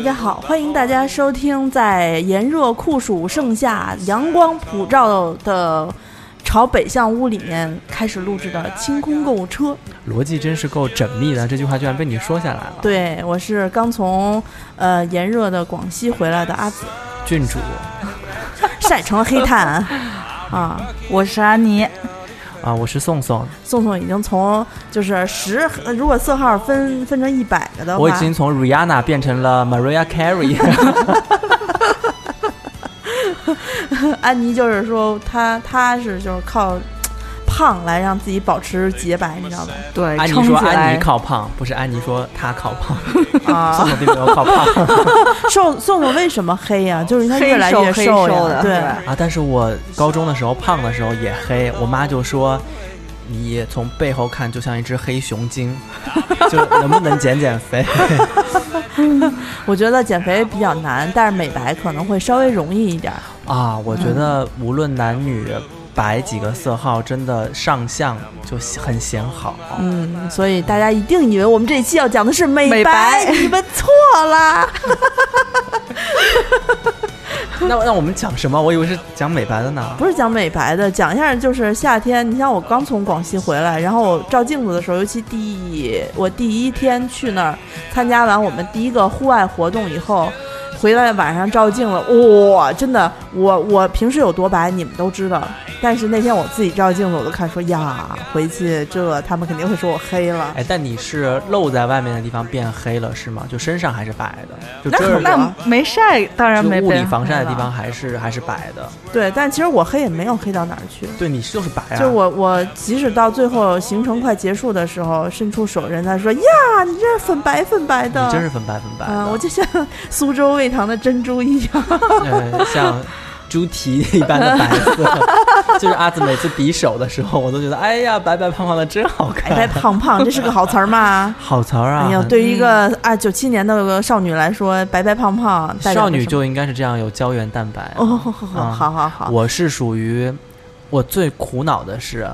大家好，欢迎大家收听在炎热酷暑盛夏、阳光普照的朝北向屋里面开始录制的清空购物车。逻辑真是够缜密的，这句话居然被你说下来了。对，我是刚从呃炎热的广西回来的阿紫郡主，晒成了黑炭啊！我是安妮。啊，我是宋宋。宋宋已经从就是十，如果色号分分成一百个的话，我已经从 Rihanna 变成了 Maria Carey。安妮就是说，她她是就是靠胖来让自己保持洁白，你知道吧？对，安妮说安妮靠胖，不是安妮说她靠胖。啊，宋总并没有靠胖。宋宋宋为什么黑呀？就是他越来越瘦的。对啊，但是我高中的时候胖的时候也黑，我妈就说你从背后看就像一只黑熊精，就能不能减减肥？我觉得减肥比较难，但是美白可能会稍微容易一点。啊，我觉得无论男女。白几个色号真的上相就很显好，嗯，所以大家一定以为我们这一期要讲的是美白，你们错了。那那我们讲什么？我以为是讲美白的呢。不是讲美白的，讲一下就是夏天。你像我刚从广西回来，然后我照镜子的时候，尤其第我第一天去那儿参加完我们第一个户外活动以后。回来晚上照镜子，哇，真的，我我平时有多白，你们都知道。但是那天我自己照镜子，我都看说呀，回去这他们肯定会说我黑了。哎，但你是露在外面的地方变黑了是吗？就身上还是白的？就那那没晒，当然没。物理防晒的地方还是还是白的。对，但其实我黑也没有黑到哪儿去。对你就是白啊。就我我即使到最后行程快结束的时候，伸出手，人家说呀，你这是粉白粉白的。你真是粉白粉白的。我就像苏州味。糖的珍珠一样，像猪蹄一般的白色。就是阿紫每次比手的时候，我都觉得，哎呀，白白胖胖的真好看。白白胖胖，这是个好词儿吗？好词儿啊！哎呀，对于一个啊九七年的少女来说，白白胖胖，少女就应该是这样，有胶原蛋白。哦，好好好。我是属于，我最苦恼的是。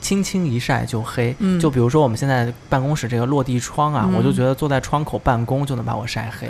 轻轻一晒就黑，就比如说我们现在办公室这个落地窗啊，我就觉得坐在窗口办公就能把我晒黑，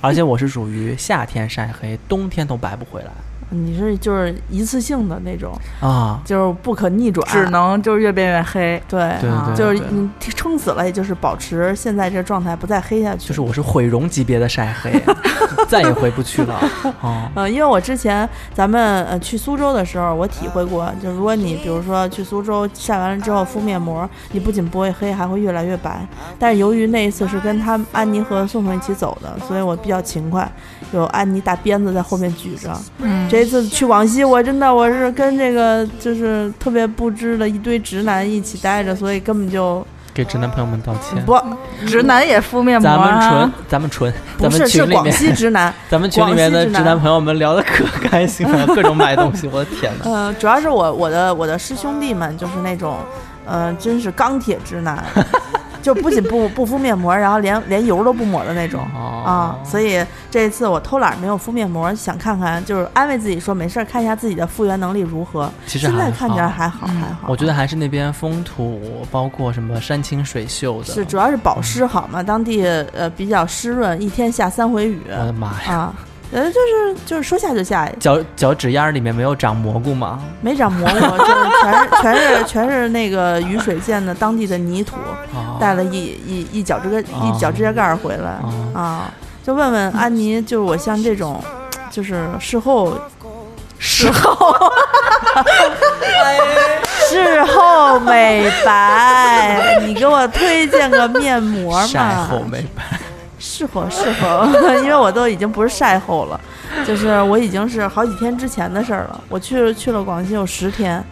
而且我是属于夏天晒黑，冬天都白不回来。你是就是一次性的那种啊，就是不可逆转，只能就是越变越黑。对，对对，就是你撑死了，也就是保持现在这状态，不再黑下去。就是我是毁容级别的晒黑，再也回不去了。哦，呃，因为我之前咱们呃去苏州的时候，我体会过，就如果你比如说去苏州晒完了之后敷面膜，你不仅不会黑，还会越来越白。但是由于那一次是跟他安妮和宋宋一起走的，所以我比较勤快，有安妮大鞭子在后面举着。嗯。这次去广西，我真的我是跟这个就是特别不知的一堆直男一起待着，所以根本就给直男朋友们道歉。不，直男也敷面膜咱们纯，咱们纯，不是是广西直男。咱们群里面的直男朋友们聊的可开心了，各种买东西，我的天哪！呃，主要是我我的我的师兄弟们就是那种，呃，真是钢铁直男。就不仅不 不敷面膜，然后连连油都不抹的那种啊，所以这一次我偷懒没有敷面膜，想看看就是安慰自己说没事儿，看一下自己的复原能力如何。其实现在看起来还好还好。我觉得还是那边风土，包括什么山清水秀的。是，主要是保湿好嘛，当地呃比较湿润，一天下三回雨。我的妈呀！呃，就是就是说下就下，脚脚趾丫里面没有长蘑菇吗？没长蘑菇，就 是全是全是全是那个雨水溅的当地的泥土，带了一一一脚趾个一脚趾甲盖回来啊！就问问 安妮，就是我像这种，就是事后事后 事后美白，你给我推荐个面膜嘛？晒后美白。适合适合，因为我都已经不是晒后了，就是我已经是好几天之前的事儿了。我去去了广西有十天，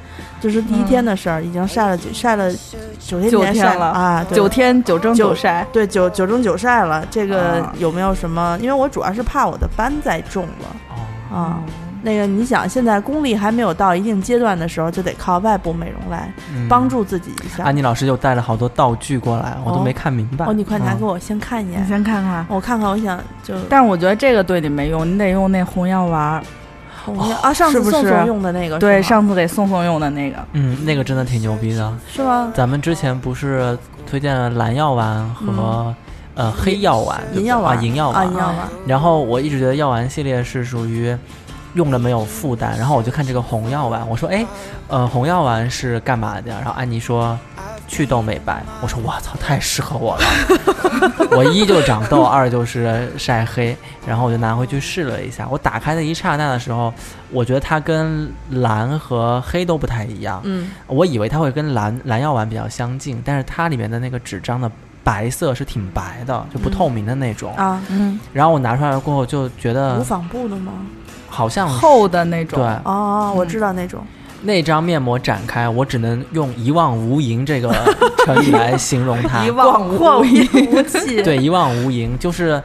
就是第一天的事儿，已经晒了九晒了九天九天了啊，九天九蒸九九晒，对九九蒸九晒了。这个啊有没有什么？因为我主要是怕我的斑再重了哦，啊。那个，你想，现在功力还没有到一定阶段的时候，就得靠外部美容来嗯帮助自己一下。安妮老师又带了好多道具过来，我都哦没看明白。哦，你快拿嗯给我先看一眼你，先看看。我看看，我想就但是我觉得这个对你没用，你得用那红药丸儿。红药啊，上次是不是宋宋用的那个，对，上次给宋宋用的那个。嗯，那个真的挺牛逼的。是吗？咱们之前不是推荐了蓝药丸和、呃黑药丸、银药丸啊银药啊，丸。银药丸，然后我一直觉得药丸系列是属于用了没有负担，然后我就看这个红药丸，我说哎，呃红药丸是干嘛的？然后安妮说祛痘美白，我说我操，太适合我了。我一就长痘，二就是晒黑，然后我就拿回去试了一下。我打开的一刹那的时候，我觉得它跟蓝和黑都不太一样。嗯，我以为它会跟蓝蓝药丸比较相近，但是它里面的那个纸张的白色是挺白的，就不透明的那种。啊，嗯，然后我拿出来过后就觉得无纺布的吗？好像厚的那种。对哦，我嗯知道那种，那张面膜展开，我只能用一望无垠这个 成语来形容它。一望无垠。对，一望无垠就是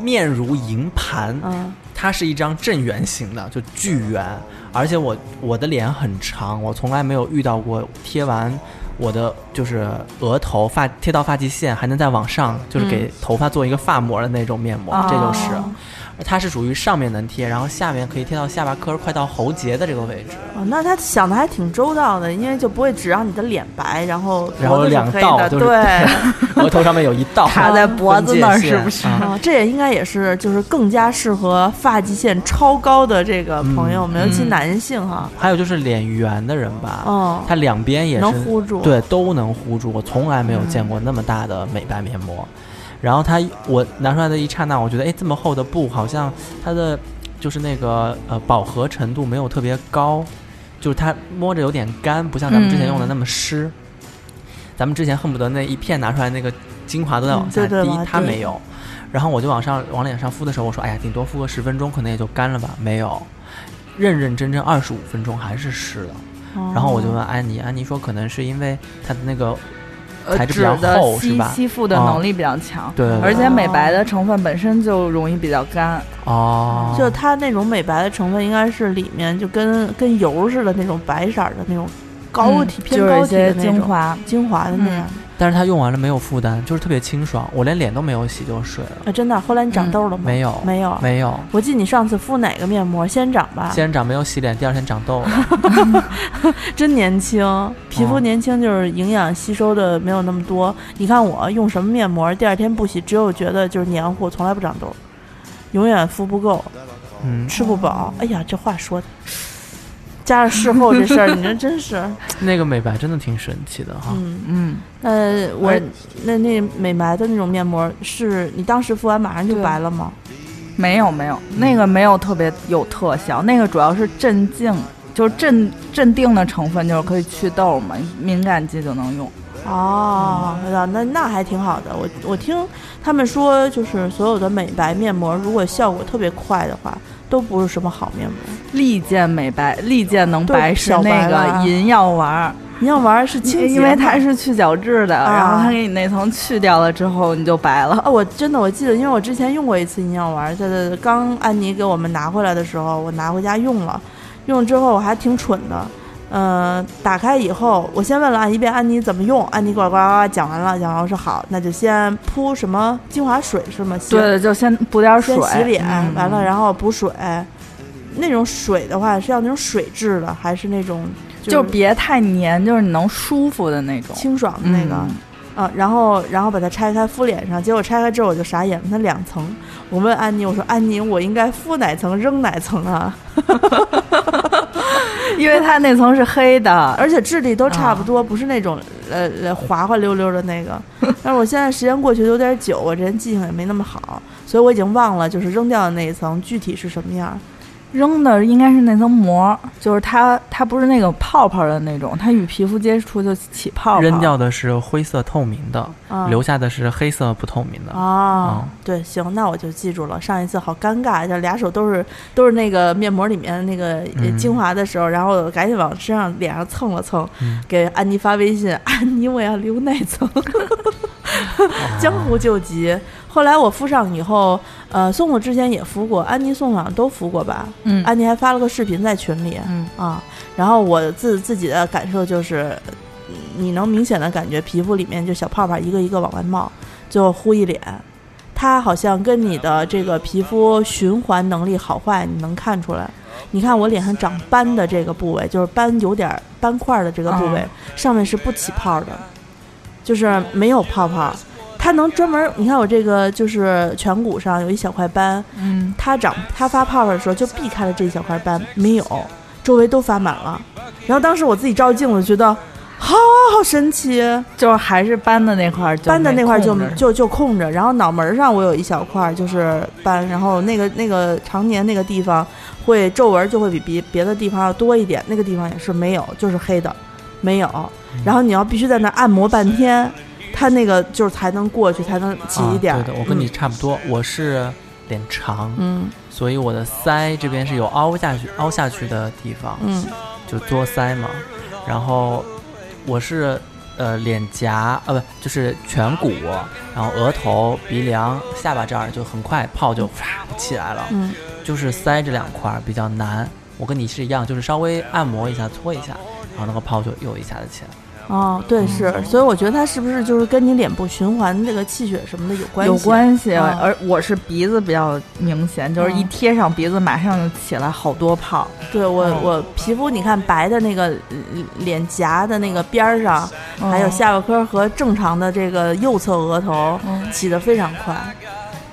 面如银盘，嗯它是一张正圆形的，就巨圆，而且我我的脸很长，我从来没有遇到过贴完我的就是额头发贴到发际线还能再往上，就是给头发做一个发膜的那种面膜，这就是。哦它是属于上面能贴，然后下面可以贴到下巴颏儿快到喉结的这个位置，哦，那他想的还挺周到的，因为就不会只让你的脸白，然后然后两道就是对，额头上面有一道 卡在脖子那儿是不是？啊。啊，这也应该也是就是更加适合发际线超高的这个朋友们，嗯。尤其嗯男性哈，还有就是脸圆的人吧，哦，它两边也能是糊住，，对，都能糊住。我从来没有见过那么大的美白面膜。然后它，我拿出来的一刹那，我觉得，哎，这么厚的布，好像它的就是那个呃饱和程度没有特别高，就是它摸着有点干，不像咱们之前用的那么湿。咱们之前恨不得那一片拿出来，那个精华都在往下滴，它没有。然后我就往上往脸上敷的时候，我说，哎呀，顶多敷个十分钟，可能也就干了吧。没有，认认真真二十五分钟还是湿的。哦然后我就问安妮，安妮说可能是因为它的那个呃，材质比较纸的吸厚是吧吸附的哦能力比较强，对而且美白的成分本身就容易比较干。哦，就它那种美白的成分，应该是里面就跟跟油似的那种白色儿的那种膏体、嗯就是偏高体的那种精华。精华的那样。但是它用完了没有负担，就是特别清爽，我连脸都没有洗就睡了，啊，真的，后来你长痘了吗？没有没有。没有，我记得你上次敷哪个面膜？仙人掌吧，仙人掌没有洗脸，第二天长痘了。真年轻，皮肤哦年轻就是营养吸收的没有那么多。你看我用什么面膜，第二天不洗，只有觉得就是黏糊，从来不长痘，永远敷不够，嗯，吃不饱。哎呀，这话说的，加上事后这事儿，你这 真是，那个美白真的挺神奇的哈。嗯。嗯，呃我那那美白的那种面膜，是你当时敷完马上就白了吗？没有没有，那个没有特别有特效，那个主要是镇静，就是镇镇定的成分，就是可以祛痘嘛，敏感肌就能用。哦，那那那还挺好的。我我听他们说，就是所有的美白面膜，如果效果特别快的话，都不是什么好面膜。利剑美白，利剑能白是那个银药丸儿，你要玩是清洁因为它是去角质的，啊然后它给你那层去掉了之后，你就白了。啊，我真的我记得，因为我之前用过一次银药丸，在在刚安妮给我们拿回来的时候，我拿回家用了，用了之后我还挺蠢的。呃，打开以后，我先问了安一遍安妮怎么用，安妮呱呱呱讲完了，讲完我说好，那就先铺什么精华水是吗？先对，就先补点水先，洗脸，嗯完了然后补水。那种水的话是要那种水质的，还是那种就是别太黏，就是你能舒服的那种。清爽的那个？嗯啊，然后然后把它拆开敷脸上，结果拆开之后我就傻眼了，它两层。我问安妮，我说安妮，我应该敷哪层扔哪层啊？因为它那层是黑的，而且质地都差不多，不是那种呃呃滑滑溜溜的那个。但是我现在时间过去的有点久，我这人记性也没那么好，所以我已经忘了就是扔掉的那一层具体是什么样。扔的应该是那层膜，就是它它不是那个泡泡的那种，它与皮肤接触就起泡泡。扔掉的是灰色透明的，啊留下的是黑色不透明的。啊嗯，对，行，那我就记住了。上一次好尴尬，就俩手都是都是那个面膜里面那个精华的时候，然后赶紧往身上脸上蹭了蹭，嗯给安妮发微信，安妮我要留那层，江湖救急。后来我敷上以后，呃，宋宋之前也敷过，安妮、宋宋好像都敷过吧？嗯安妮还发了个视频在群里，嗯啊，然后我自自己的感受就是，嗯你能明显的感觉皮肤里面就小泡泡一个一个往外冒，最后呼一脸。它好像跟你的这个皮肤循环能力好坏，你能看出来。你看我脸上长斑的这个部位，就是斑有点斑块的这个部位，上面是不起泡的，就是没有泡泡。它能专门，你看我这个就是颧骨上有一小块斑，嗯，它长它发泡泡的时候就避开了这一小块斑，没有，周围都发满了。然后当时我自己照镜子，觉得好好神奇，就是还是斑的那块儿斑的那块就就就空着，然后脑门儿上我有一小块儿就是斑，然后那个那个常年那个地方会皱纹就会比别别的地方要多一点，那个地方也是没有，就是黑的，没有。然后你要必须在那儿按摩半天，它那个就是才能过去，才能挤一点。对的，我跟你嗯差不多，我是脸长，嗯所以我的腮这边是有凹下去凹下去的地方，嗯就多腮嘛。然后我是呃脸颊呃不就是颧骨，然后额头、鼻梁、下巴这儿就很快泡就啪起来了，嗯就是腮这两块儿比较难。我跟你是一样，就是稍微按摩一下、搓一下，然后那个泡就又一下子起来。哦，对是，所以我觉得它是不是就是跟你脸部循环这个气血什么的有关系？有关系，啊而我是鼻子比较明显，就是一嗯贴上鼻子马上就起来好多泡。对我嗯我皮肤你看白的那个呃脸颊的那个边儿上，还有嗯下巴颏儿和正常的这个右侧额头嗯起得非常快。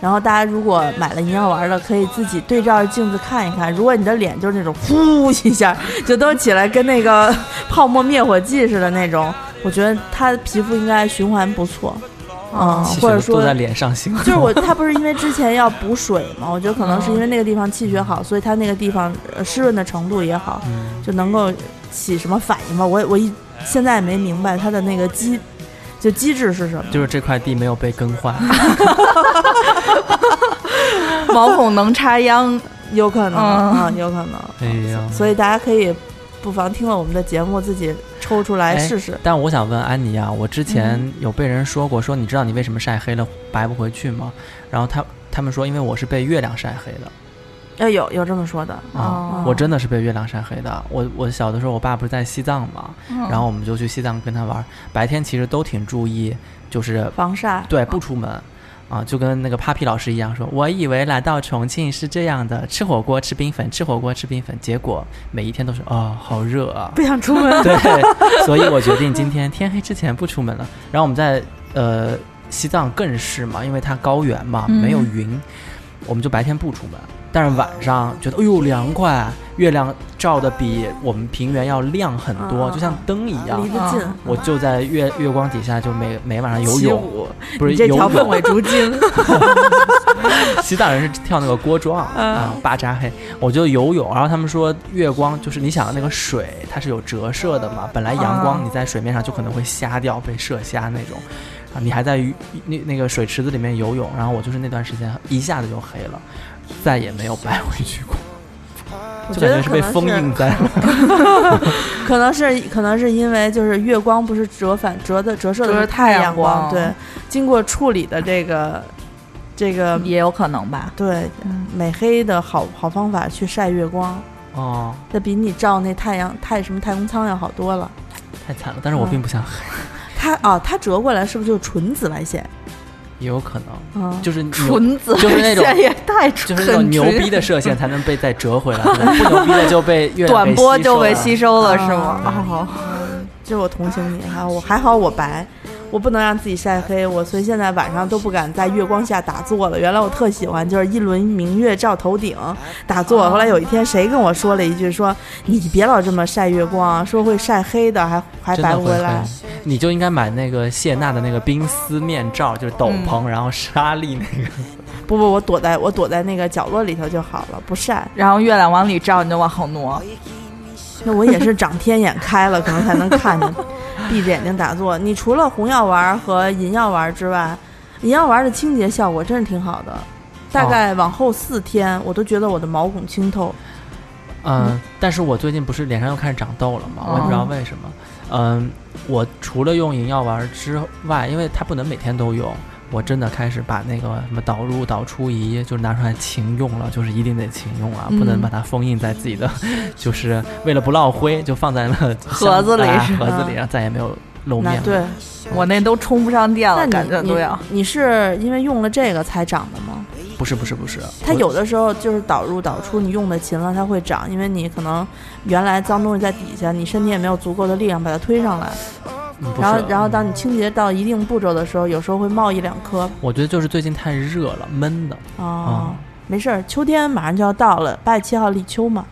然后大家如果买了营养丸的，可以自己对照着镜子看一看。如果你的脸就是那种呼一下就都起来，跟那个泡沫灭火剂似的那种，我觉得他皮肤应该循环不错。嗯，或者说都在脸上行就是我，他不是因为之前要补水嘛？我觉得可能是因为那个地方气血好，所以他那个地方呃湿润的程度也好，嗯就能够起什么反应吧？我我一现在也没明白它的那个机就机制是什么。就是这块地没有被更换。毛孔能插秧，有可能嗯啊，有可能。哎呀，所以大家可以不妨听了我们的节目，自己抽出来哎试试。但我想问安妮啊，我之前嗯有被人说过，说你知道你为什么晒黑了白不回去吗？然后他他们说，因为我是被月亮晒黑的哎，有有这么说的，啊，哦我真的是被月亮晒黑的。我我小的时候，我爸不是在西藏嘛，嗯然后我们就去西藏跟他玩，白天其实都挺注意，就是防晒。对不出门。啊，就跟那个 Papi 老师一样说，我以为来到重庆是这样的，吃火锅吃冰粉，吃火锅吃冰粉，结果每一天都是哦，好热啊，不想出门。对，所以我决定今天天黑之前不出门了。然后我们在呃西藏更是嘛，因为它高原嘛，嗯没有云，我们就白天不出门。但是晚上觉得，哎呦凉快，月亮照的比我们平原要亮很多，嗯就像灯一样离。得近，我就在月月光底下，就每每晚上游泳，舞，不是你这游泳。条凤尾竹筋。西藏人是跳那个锅庄嗯啊，巴扎黑，我就游泳。然后他们说月光就是你想那个水它是有折射的嘛，本来阳光啊你在水面上就可能会瞎掉，被射瞎那种。啊，你还在鱼那那个水池子里面游泳，然后我就是那段时间一下子就黑了，再也没有白回去过，我觉得就感觉是被封印在了。可能是可能是因为就是月光不是折反折的折射的折是太阳阳光，对，经过处理的这个这个也有可能吧。对嗯美黑的好好方法去晒月光，哦，那比你照那太阳太什么太空舱要好多了。太惨了，但是我并不想黑，它啊，它折过来是不是就是纯紫外线？也有可能。嗯，就是牛纯子就是那种也太就是那种牛逼的射线才能被再折回来，不牛逼的就被月短波就被吸收了是吗？啊。哦这我同情你，还我还好我白，我不能让自己晒黑，我所以现在晚上都不敢在月光下打坐了。原来我特喜欢，就是一轮明月照头顶打坐。后来有一天谁跟我说了一句说，你别老这么晒月光，说会晒黑的，还还白不回来。你就应该买那个谢娜的那个冰丝面罩，就是斗篷，然后纱丽那个。不不，我躲在我躲在那个角落里头就好了，不晒。然后月亮往里照，你就往后挪。那我也是长天眼开了，可能才能看见。闭着眼睛打坐，你除了红药丸和银药丸之外，银药丸的清洁效果真是挺好的。大概往后四天，我都觉得我的毛孔清透。嗯，但是我最近不是脸上又开始长痘了吗？我也不知道为什么。嗯，我除了用银药丸之外，因为它不能每天都用，我真的开始把那个什么导入导出仪就是拿出来勤用了，就是一定得勤用啊，不能把它封印在自己的，就是为了不落灰，就放在了盒子里，盒子里，然后再也没有露面。对，我那都充不上电了，感觉都要。你是因为用了这个才长的吗？不是不是不是，它有的时候就是导入导出，你用的勤了，它会长，因为你可能原来脏东西在底下，你身体也没有足够的力量把它推上来。然后然后当你清洁到一定步骤的时候，有时候会冒一两颗。我觉得就是最近太热了，闷的。哦，没事儿，秋天马上就要到了，八月七号立秋嘛。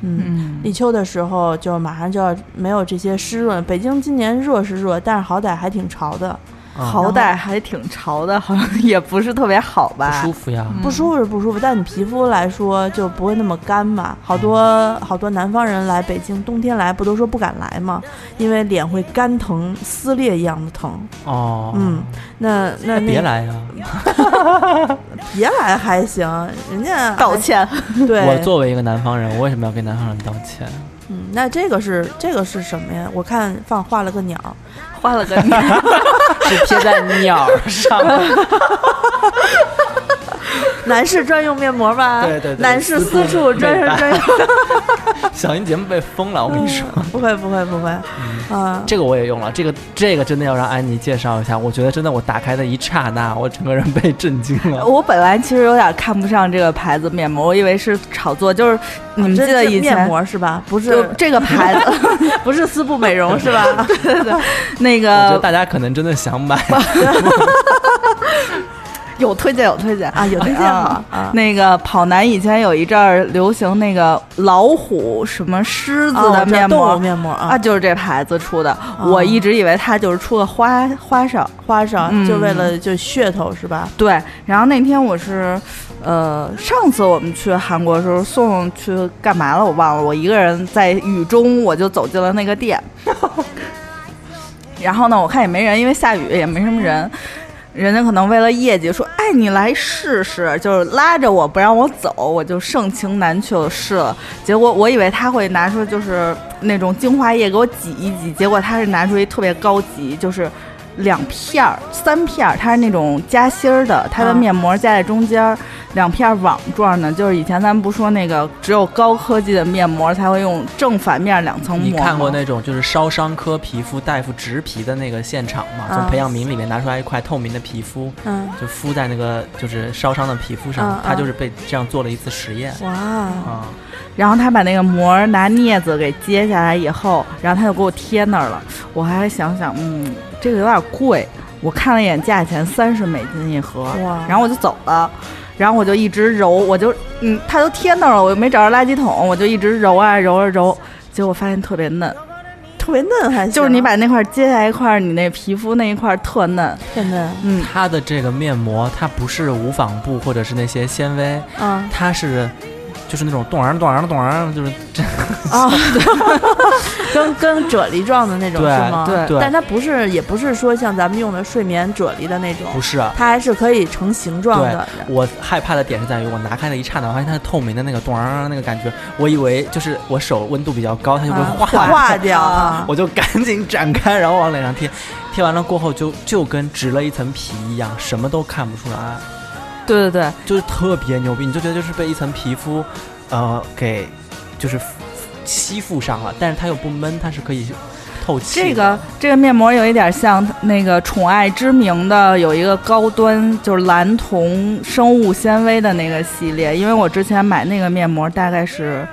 嗯，立秋的时候就马上就要没有这些湿润。北京今年热是热，但是好歹还挺潮的。好歹还挺潮的，好像也不是特别好吧？不舒服呀，不舒服是不舒服，但你皮肤来说就不会那么干嘛。好多好多南方人来北京，冬天来不都说不敢来吗？因为脸会干疼、撕裂一样的疼。哦，嗯，那那别来呀，别来还行，人家道歉。对，我作为一个南方人，我为什么要跟南方人道歉？嗯，那这个是这个是什么呀？我看放画了个鸟，画了个鸟，是贴在鸟上。男士专用面膜吧？对对对，男士私处专用专用。小英节目被封了，我跟你说。不会不会不会，啊，这个我也用了，这个这个真的要让安妮介绍一下。我觉得真的，我打开的一刹那，我整个人被震惊了。我本来其实有点看不上这个牌子面膜，我以为是炒作，就是你们记得以前面膜是吧？不是这个牌子，不是丝布美容是吧？对对对，那个我觉得大家可能真的想买。有推荐，有推荐啊，有推荐啊。那个跑男以前有一阵儿流行那个老虎什么狮子的面膜，面膜啊，就是这牌子出的。我一直以为它就是出个花花哨，花哨，就为了就噱头是吧？对。然后那天我是，呃，上次我们去韩国的时候送去干嘛了？我忘了。我一个人在雨中，我就走进了那个店。然后呢，我看也没人，因为下雨也没什么人。人家可能为了业绩说，哎，你来试试，就是拉着我不让我走，我就盛情难却的试了。结果我以为他会拿出就是那种精华液给我挤一挤，结果他是拿出一特别高级，就是两片儿、三片儿，它是那种夹心儿的，它的面膜夹在中间。两片网状的，就是以前咱们不说那个只有高科技的面膜才会用正反面两层膜。你看过那种就是烧伤科皮肤大夫植皮的那个现场吗？从培养皿里面拿出来一块透明的皮肤，嗯，就敷在那个就是烧伤的皮肤上，它就是被这样做了一次实验。哇啊！然后他把那个膜拿镊子给揭下来以后，然后他就给我贴那儿了。我还想想，嗯，这个有点贵。我看了一眼价钱，三十美金一盒。哇！然后我就走了。然后我就一直揉，我就嗯，它都贴那儿了，我又没找着垃圾桶，我就一直揉啊揉啊揉，结果发现特别嫩，特别嫩还就是你把那块揭下来一块，你那皮肤那一块特嫩，特嫩。嗯，它的这个面膜，它不是无纺布或者是那些纤维，嗯，它是。就是那种咚儿咚儿咚儿，就是这。啊 跟跟啫喱状的那种是吗？对，但它不是，也不是说像咱们用的睡眠啫喱的那种，不是，它还是可以成形状的。我害怕的点是在于，我拿开的一刹那，发现它是透明的那个咚儿那个感觉，我以为就是我手温度比较高，它就会化化掉，我就赶紧展开，然后往脸上贴，贴完了过后就就跟植了一层皮一样，什么都看不出来。对对对，就是特别牛逼，你就觉得就是被一层皮肤，呃，给就是吸附上了，但是它又不闷，它是可以透气。这个这个面膜有一点像那个宠爱之名的有一个高端，就是蓝铜生物纤维的那个系列，因为我之前买那个面膜大概是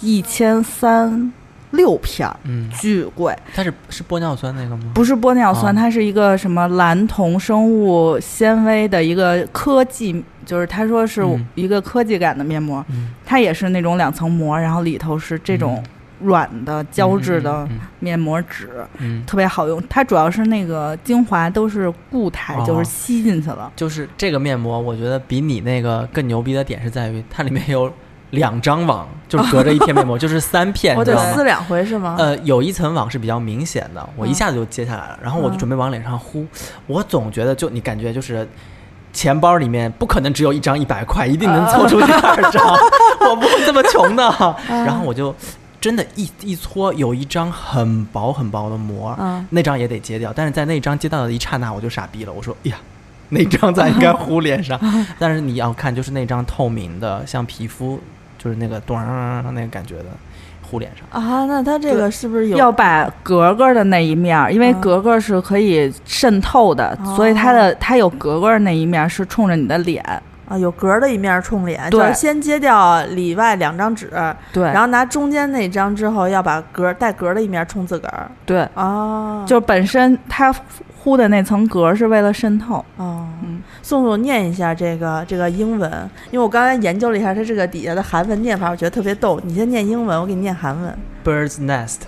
一千三。六片儿，嗯，巨贵。它是是玻尿酸那个吗？不是玻尿酸，它是一个什么蓝铜生物纤维的一个科技，就是他说是一个科技感的面膜。它也是那种两层膜，然后里头是这种软的胶质的嗯面膜纸，嗯，嗯特别好用。它主要是那个精华都是固态，哦就是吸进去了。就是这个面膜，我觉得比你那个更牛逼的点是在于它里面有两张网，就是隔着一片面膜，就是三片，我得撕两回是吗？呃，有一层网是比较明显的，我一下子就揭下来了，然后我就嗯准备往脸上呼，我总觉得就你感觉就是。钱包里面不可能只有一张一百块，一定能凑出第二张。我不会这么穷的。然后我就真的一一搓，有一张很薄很薄的膜，嗯那张也得揭掉。但是在那张揭到的一刹那，我就傻逼了。我说：“哎呀，那张咱应该糊脸上。”但是你要看，就是那张透明的，像皮肤，就是那个咚儿那个感觉的糊脸上。啊，那它这个是不是有要把格格的那一面儿，因为嗯格格是可以渗透的，哦所以它的它有格格那一面儿是冲着你的脸。啊有格儿的一面冲脸？对就是先揭掉里外两张纸，对，然后拿中间那张之后，要把格儿带格儿的一面冲自个儿。对，哦，就本身它糊的那层格是为了渗透。哦，嗯宋宋念一下这个这个英文，因为我刚才研究了一下它这个底下的韩文念法，我觉得特别逗。你先念英文，我给你念韩文 Bird's nest,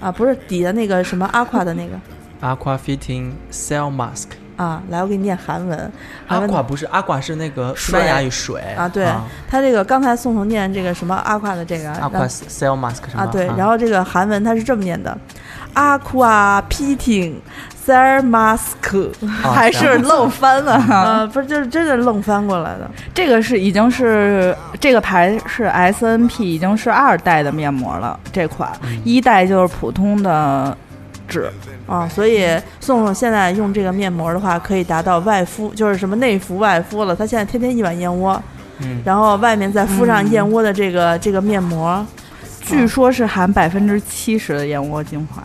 啊，不是底下那个什么 aqua 的那个 aqua fitting cell mask. 啊，来我给你念韩文。韩文 aqua 不是 aqua 是那个水西班牙语水啊，对，它这个刚才宋宋念这个什么 aqua 的这个 aqua cell mask？啊，对，然后这个韩文它是这么念的，aqua pitting c e r mask，后还是愣翻了哈。呃，不是，就是真的愣翻过来的。这个是已经是这个牌是 S N P 已经是二代的面膜了，这款嗯一代就是普通的纸，啊，所以宋宋现在用这个面膜的话，可以达到外敷，就是什么内服外敷了。他现在天天一碗燕窝，嗯，然后外面再敷上嗯燕窝的这个、这个面膜。据说是含百分之七十的燕窝精华，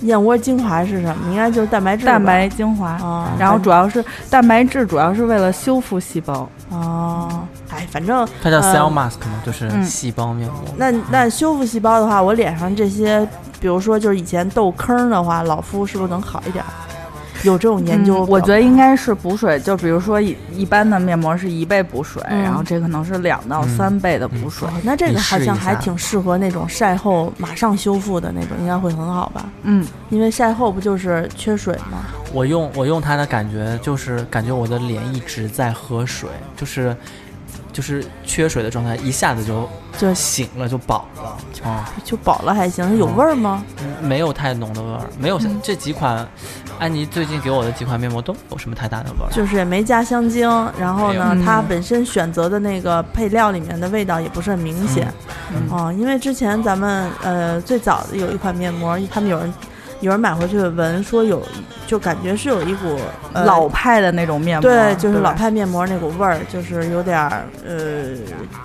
燕窝精华是什么？应该就是蛋白质。蛋白精华。啊，然后主要是蛋白质，主要是为了修复细胞。哦，哎，反正它叫呃 cell mask 嘛，就是嗯细胞面膜。那那修复细胞的话，我脸上这些，比如说就是以前痘坑的话，老敷是不是能好一点？有这种研究、嗯我觉得应该是补水，就比如说一一般的面膜是一倍补水，嗯然后这可能是两到三倍的补水。哦那这个好像还挺适合那种晒后马上修复的那种，应该会很好吧？嗯，因为晒后不就是缺水吗？我用我用它的感觉就是感觉我的脸一直在喝水，就是就是缺水的状态，一下子就就醒了，就饱了。哦，就饱了还行，有味儿吗？嗯没有太浓的味儿，没有像这几款安妮最近给我的几款面膜都没有什么太大的味儿。就是也没加香精，然后呢它嗯本身选择的那个配料里面的味道也不是很明显。嗯哦，因为之前咱们呃最早的有一款面膜，他们有人有人买回去闻，说有就感觉是有一股、呃、老派的那种面膜，对，就是老派面膜那股味儿，就是有点儿呃，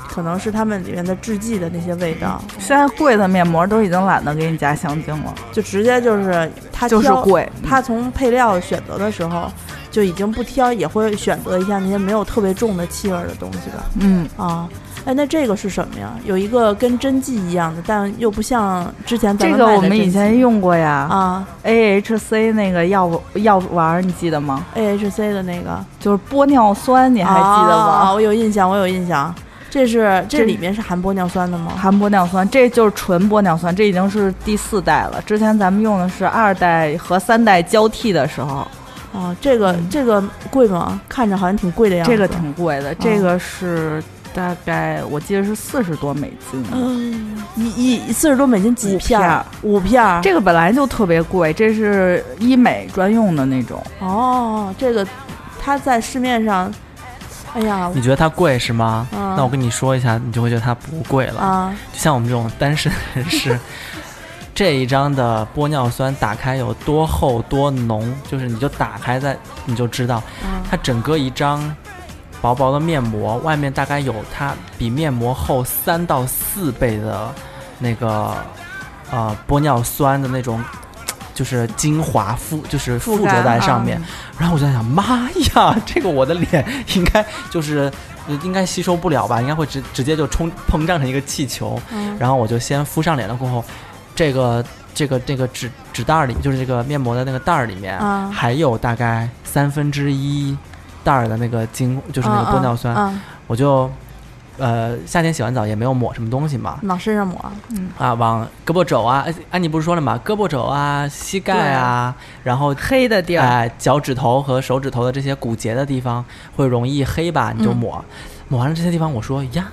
可能是他们里面的制剂的那些味道，现在贵的面膜都已经懒得给你加香精了，就直接就是它就是贵。它从配料选择的时候就已经不挑，也会选择一下那些没有特别重的气味儿的东西吧。嗯，啊，哎，那这个是什么呀？有一个跟针剂一样的，但又不像之前咱这个我们以前用过呀啊，AHC 那个药药丸儿你记得吗？，AHC 的那个，就是玻尿酸，你还记得吗啊？我有印象，我有印象。这是这这里面是含玻尿酸的吗？含玻尿酸，这就是纯玻尿酸，这已经是第四代了。之前咱们用的是二代和三代交替的时候，啊，这个嗯这个贵吗？看着好像挺贵的样子。这个挺贵的，这个是大概我记得是四十多美金。嗯，一一四十多美金几片儿？五片儿。这个本来就特别贵，这是医美专用的那种。哦，这个它在市面上，哎呀你觉得它贵是吗？嗯那我跟你说一下，你就会觉得它不贵了。啊，就像我们这种单身人士，这一张的玻尿酸打开有多厚多浓，就是你就打开在你就知道，嗯它整个一张薄薄的面膜，外面大概有它比面膜厚三到四倍的那个呃玻尿酸的那种。就是精华附，就是附着在上面，然后我就在想，妈呀，这个我的脸应该就是呃应该吸收不了吧，应该会直直接就冲膨胀成一个气球。嗯然后我就先敷上脸了，过后，这个这个这个纸纸袋儿里，就是这个面膜的那个袋儿里面，啊还有大概三分之一袋儿的那个精，就是那个玻尿酸，啊我就呃夏天洗完澡也没有抹什么东西嘛，往身上抹，嗯啊，往胳膊肘啊，哎安妮不是说了吗？胳膊肘啊、膝盖啊，然后黑的地儿，哎脚趾头和手指头的这些骨节的地方会容易黑吧？你就嗯抹，抹完了这些地方，我说呀。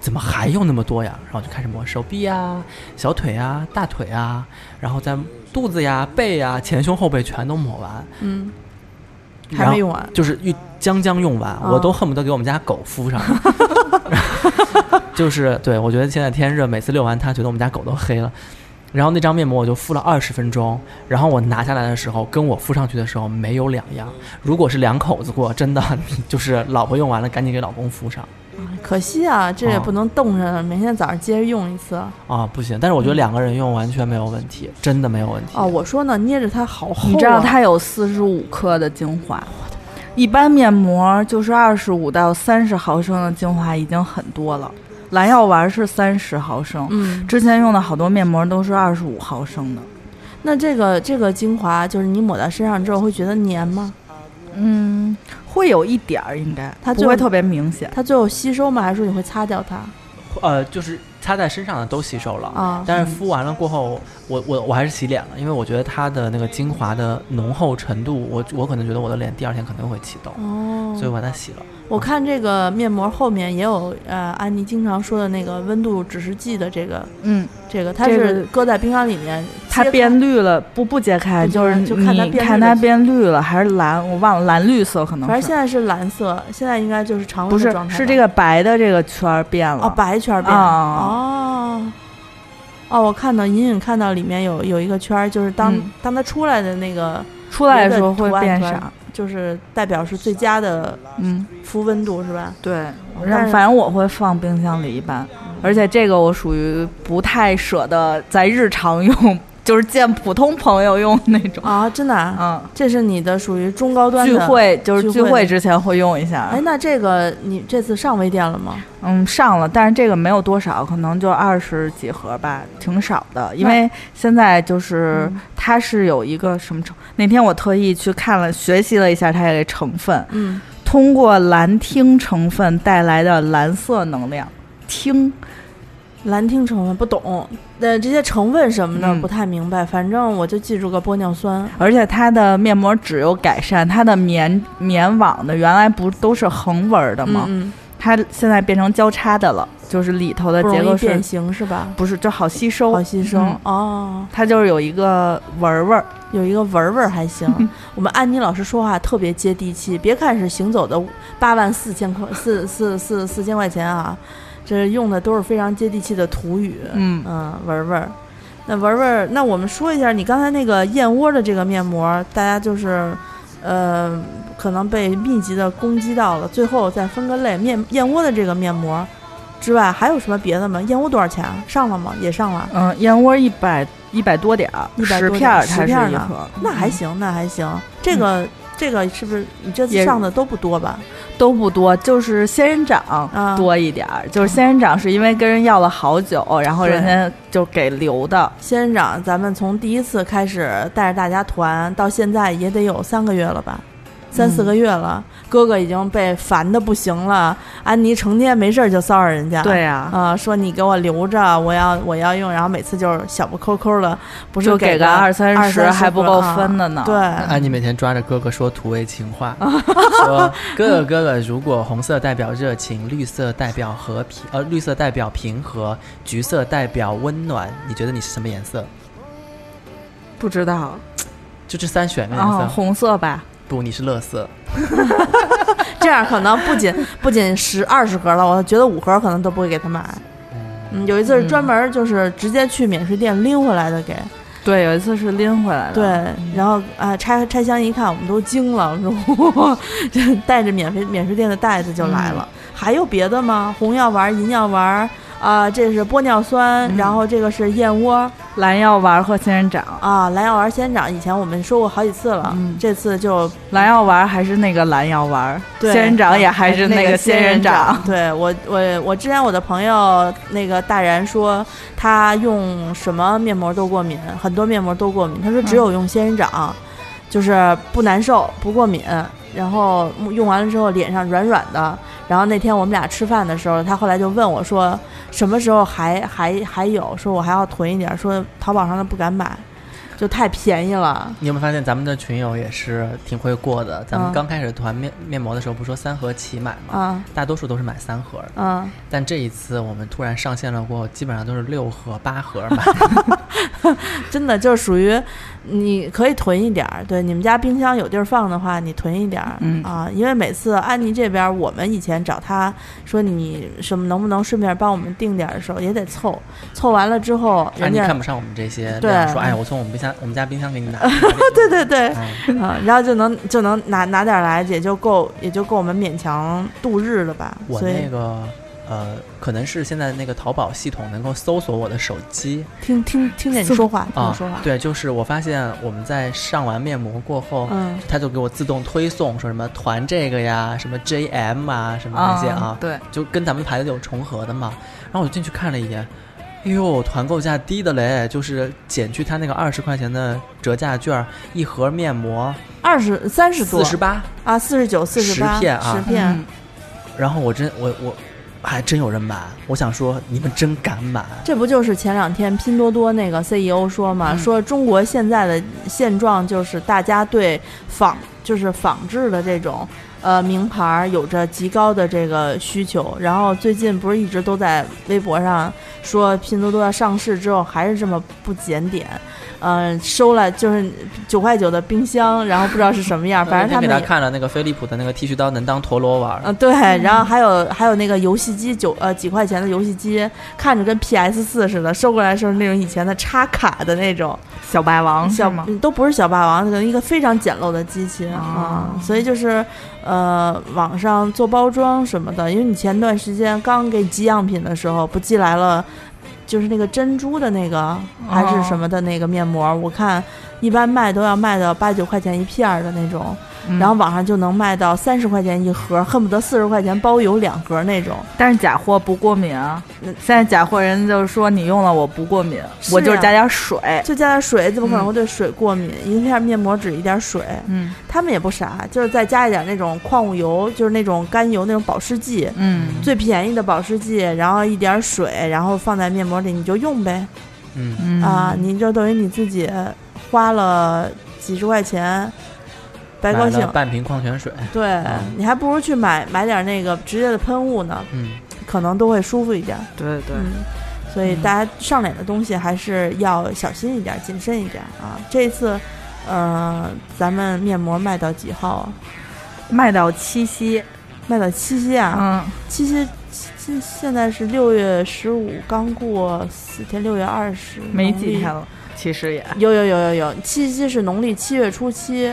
怎么还有那么多呀？然后就开始抹手臂呀、小腿啊、大腿啊，然后在肚子呀、背呀、前胸后背全都抹完，嗯，还没用完，就是一将将用完，嗯我都恨不得给我们家狗敷上。就是对我觉得现在天热，每次遛完它，觉得我们家狗都黑了。然后那张面膜我就敷了二十分钟，然后我拿下来的时候，跟我敷上去的时候没有两样。如果是两口子过，真的 就是老婆用完了，赶紧给老公敷上可惜啊，这也哦不能冻着，明天早上接着用一次。啊，不行。但是我觉得两个人用完全没有问题，真的没有问题。哦，我说呢，捏着它好厚、啊，你知道它有四十五克的精华，一般面膜就是二十五到三十毫升的精华已经很多了，蓝药丸是三十毫升。嗯，之前用的好多面膜都是二十五毫升的，那这个这个精华就是你抹在身上之后会觉得黏吗？嗯，会有一点儿，应该它就不会特别明显。它最后吸收吗？还是说你会擦掉它呃，就是擦在身上的都吸收了。啊？但是敷完了过后，我我我还是洗脸了，因为我觉得它的那个精华的浓厚程度，我我可能觉得我的脸第二天肯定会起痘，哦，所以我把它洗了。我看这个面膜后面也有呃安妮经常说的那个温度指示剂的这个嗯，这个，它是搁在冰箱里面，它变绿了，不不揭开，就是就看它变绿了看它变绿了还是蓝，我忘了蓝绿色可能反正现在是蓝色，现在应该就是常温的状态吧。是这个白的这个圈儿变了哦，白圈儿变了啊哦。哦，我看到隐隐看到里面有有一个圈儿，就是当、嗯当它出来的那个出来的时候会变傻，就是代表是最佳的嗯，肤温度是吧？对，但是反正我会放冰箱里一般，而且这个我属于不太舍得在日常用，就是见普通朋友用那种，啊，真的、啊，嗯，这是你的属于中高端的聚。会就是聚聚会之前会用一下。哎，，那这个你这次上微店了吗？嗯，上了，但是这个没有多少，可能就二十几盒吧，挺少的。因为现在就是嗯。它是有一个什么成，那天我特意去看了学习了一下它这个成分，嗯，通过蓝烃成分带来的蓝色能量，听。蓝烃成分不懂，呃，这些成分什么的嗯不太明白，反正我就记住个玻尿酸。而且它的面膜纸有改善它的棉棉网的，原来不都是横纹儿的吗？嗯它现在变成交叉的了，就是里头的结构是变形是吧？不是就好吸收？好吸收、嗯哦，它就是有一个纹纹儿，有一个纹儿纹儿还行。我们安妮老师说话特别接地气，别看是行走的八万四千块四四四四千块钱啊，这用的都是非常接地气的土语。嗯嗯，纹儿纹儿。那纹儿纹儿，那我们说一下你刚才那个燕窝的这个面膜，大家就是，呃，可能被密集的攻击到了，最后再分个类。面燕窝的这个面膜之外，还有什么别的吗？燕窝多少钱啊？上了吗？也上了。嗯，燕窝一百一百多点儿，100十片儿十片儿呢，那还行，那还行。这个、这个是不是你这次上的都不多吧？都不多，就是仙人掌啊多一点儿。就是仙人掌是因为跟人要了好久，然后人家就给留的。仙人掌，咱们从第一次开始带着大家团到现在也得有三个月了吧，三四个月了。哥哥已经被烦的不行了，安妮成天没事儿就骚扰人家。对呀、啊、说你给我留着，我要我要用，然后每次就是小不抠抠的，不是就给给个二三十还不够啊分的呢对，安妮每天抓着哥哥说土味情话，说哥哥哥哥，如果红色代表热情，绿色代表和平，呃，绿色代表平和，橘色代表温暖，你觉得你是什么颜色？不知道就这三选个颜色。哦，红色吧。不，你是乐色。这样可能不仅不仅十二十盒了，我觉得五盒可能都不会给他买。嗯，有一次是专门就是直接去免税店拎回来的给，对，有一次是拎回来的。对，然后啊、拆拆箱一看，我们都惊了，我说哇，就带着免费免税店的袋子就来了。还有别的吗？红药丸、银药丸啊、这是玻尿酸，嗯然后这个是燕窝蓝药丸和仙人掌，啊，蓝药丸、仙人掌，以前我们说过好几次了，嗯这次就蓝药丸还是那个蓝药丸，对仙人掌也还是那个仙人掌。对我，我我之前我的朋友那个大然说，他用什么面膜都过敏，很多面膜都过敏。他说只有用仙人掌，就是不难受不过敏。然后用完了之后脸上软软的。然后那天我们俩吃饭的时候，他后来就问我说：“什么时候还还还有？”说我还要囤一点，说淘宝上的不敢买。就太便宜了。你有没有发现咱们的群友也是挺会过的？咱们嗯刚开始团面面膜的时候，不说三盒起买吗？啊大多数都是买三盒的。嗯，但这一次我们突然上线了过后，基本上都是六盒、八盒买。真的就是属于你可以囤一点儿。对，你们家冰箱有地儿放的话，你囤一点儿。嗯啊，因为每次安妮这边儿，我们以前找她说你什么能不能顺便帮我们订点儿的时候，也得凑，凑完了之后，安人家妮看不上我们这些，对说，哎，我从我们冰箱、我们家冰箱给你拿。对对对，嗯啊，然后就能就能拿拿点儿来，也就够也就够我们勉强度日了吧。我所以那个呃，可能是现在那个淘宝系统能够搜索我的手机。听听听见你说话，听啊我说话。对，就是我发现我们在上完面膜过后，嗯。它就给我自动推送，说什么团这个呀，什么 JM 啊，什么那些啊，对，就跟咱们牌子有重合的嘛。然后我就进去看了一眼，哎呦，团购价低的嘞，就是减去它那个二十块钱的折价券，一盒面膜二十三十多。四十八，啊，四十九、四十八十片啊。十片。嗯。然后我真我我还真有人买，我想说你们真敢买，这不就是前两天拼多多那个 CEO 说嘛，嗯说中国现在的现状就是大家对仿就是仿制的这种呃名牌儿有着极高的这个需求，然后最近不是一直都在微博上说拼多多要上市之后还是这么不检点。嗯、收了就是九块九的冰箱，然后不知道是什么样，反正他给他看了那个飞利浦的那个剃须刀，能当陀螺玩儿。嗯，对，然后还有还有那个游戏机九呃几块钱的游戏机，看着跟 PS 四似的，收过来的时候是那种以前的插卡的那种小霸王小吗？嗯都不是小霸王，可能一个非常简陋的机器啊、所以就是呃网上做包装什么的，因为你前段时间刚给寄样品的时候，不寄来了。就是那个珍珠的那个还是什么的那个面膜，我看一般卖都要卖到八九块钱一片儿的那种，嗯然后网上就能卖到三十块钱一盒，恨不得四十块钱包邮两盒那种。但是假货不过敏啊。现在假货人就是说你用了我不过敏，啊我就是加点水。就加点水，怎么可能会对水过敏？一片面膜纸一点水，嗯他们也不傻，就是再加一点那种矿物油，就是那种甘油那种保湿剂，嗯，最便宜的保湿剂，然后一点水，然后放在面膜里你就用呗。嗯，嗯啊，你就等于你自己花了几十块钱，白高兴。半瓶矿泉水。对你还不如去买买点那个直接的喷雾呢，嗯，可能都会舒服一点。对对，嗯，所以大家上脸的东西还是要小心一点、谨慎一点啊。这次，呃，咱们面膜卖到几号啊？卖到七夕，卖到七夕啊？嗯，七夕现现在是六月十五，刚过四天，六月二十，没几天了，其实也有有有有有，七夕是农历七月初七，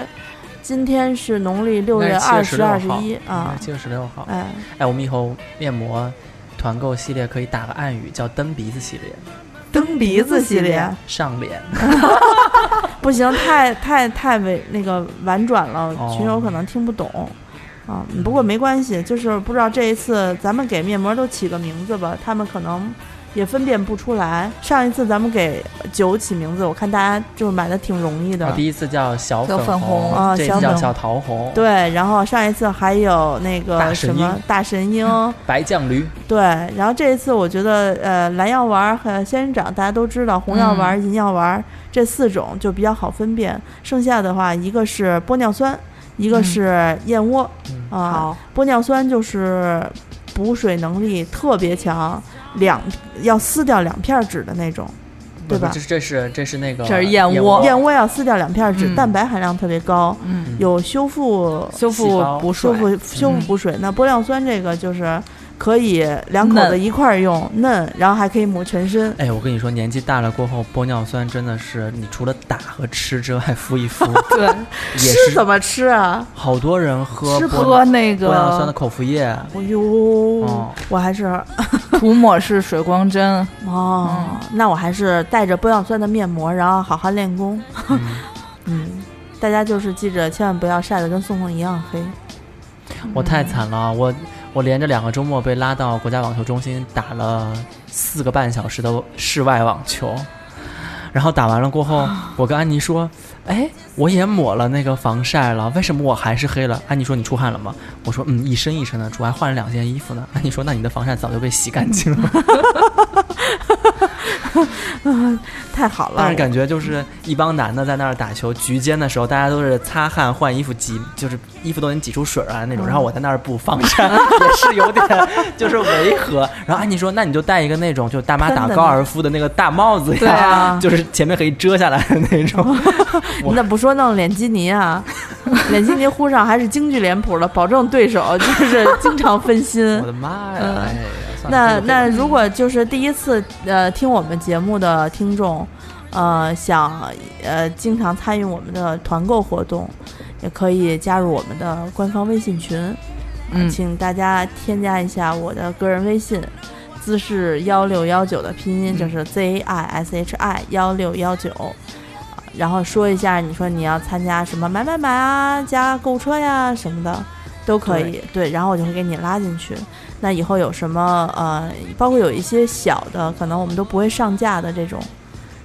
今天是农历六月二十、二十一啊。七月十六号。哎，哎，我们以后面膜团购系列可以打个暗语，叫蹬鼻子系列，蹬鼻子系列上脸。不行，太太太委那个婉转了，哦群友可能听不懂。啊，不过没关系，就是不知道这一次咱们给面膜都起个名字吧，他们可能也分辨不出来。上一次咱们给酒起名字，我看大家就是买的挺容易的我。第一次叫小小粉红，红啊小粉这次叫小桃红，，对，然后上一次还有那个什么大神鹰，白酱驴，对，然后这一次我觉得呃蓝药丸儿和仙人掌大家都知道，红药丸儿、银药丸儿这四种就比较好分辨，剩下的话一个是玻尿酸，一个嗯是燕窝、嗯啊，好，玻尿酸就是补水能力特别强，两要撕掉两片纸的那种，对吧这是这是这是那个这是燕窝燕窝要撕掉两片纸，嗯蛋白含量特别高，嗯，有修复修复补水修，复修复补水。那玻尿酸这个就是可以两口子一块儿用，嫩，然后还可以抹全身。哎，我跟你说，年纪大了过后，玻尿酸真的是你除了打和吃之外，敷一敷 对，也吃是怎么吃啊？好多人喝吃玻喝那个玻尿酸的口服液，哎呦，哦我还是涂抹式水光针，哦，那我还是带着玻尿酸的面膜，然后好好练功。嗯 嗯，大家就是记着，千万不要晒得跟宋宋一样黑。我太惨了，我我连着两个周末被拉到国家网球中心打了四个半小时的室外网球，然后打完了过后，我跟安妮说：“哎，我也抹了那个防晒了，为什么我还是黑了？安妮说你出汗了吗？我说嗯，一身一身的出，还换了两件衣服呢。安妮说那你的防晒早就被洗干净了。太好了。但是感觉就是一帮男的在那儿打球，局间的时候大家都是擦汗换衣服挤，就是衣服都能挤出水啊那种。然后我在那儿补防晒，也是有点就是违和。然后安妮说那你就戴一个那种就大妈打高尔夫的那个大帽子对呀，啊，就是前面可以遮下来的那种。你咋不说弄脸基尼啊？脸基尼糊上还是京剧脸谱的，保证对手就是经常分心我。的妈呀！那那如果就是第一次呃听我们节目的听众，呃想呃经常参与我们的团购活动，也可以加入我们的官方微信群，呃嗯请大家添加一下我的个人微信。姿势幺六幺九的拼音就是 Z I S H I 幺六幺九，然后说一下，你说你要参加什么买买买啊，加购物车呀什么的，都可以。对，然后我就会给你拉进去。那以后有什么呃，包括有一些小的，可能我们都不会上架的这种，